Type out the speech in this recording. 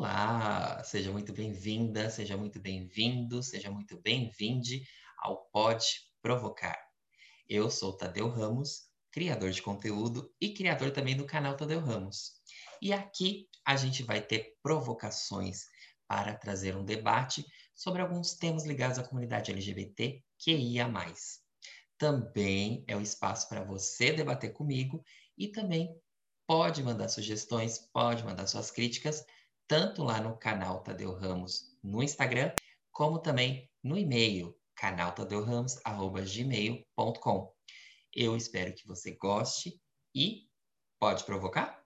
Olá, seja muito bem-vinda, seja muito bem-vindo, seja muito bem-vinde ao Pode Provocar. Eu sou Tadeu Ramos, criador de conteúdo e criador também do canal Tadeu Ramos. E aqui a gente vai ter provocações para trazer um debate sobre alguns temas ligados à comunidade LGBT QIA+. Também é o espaço para você debater comigo e também pode mandar sugestões, pode mandar suas críticas tanto lá no canal Tadeu Ramos no Instagram, como também no e-mail canaltadeuRamos@gmail.com. Eu espero que você goste e pode provocar?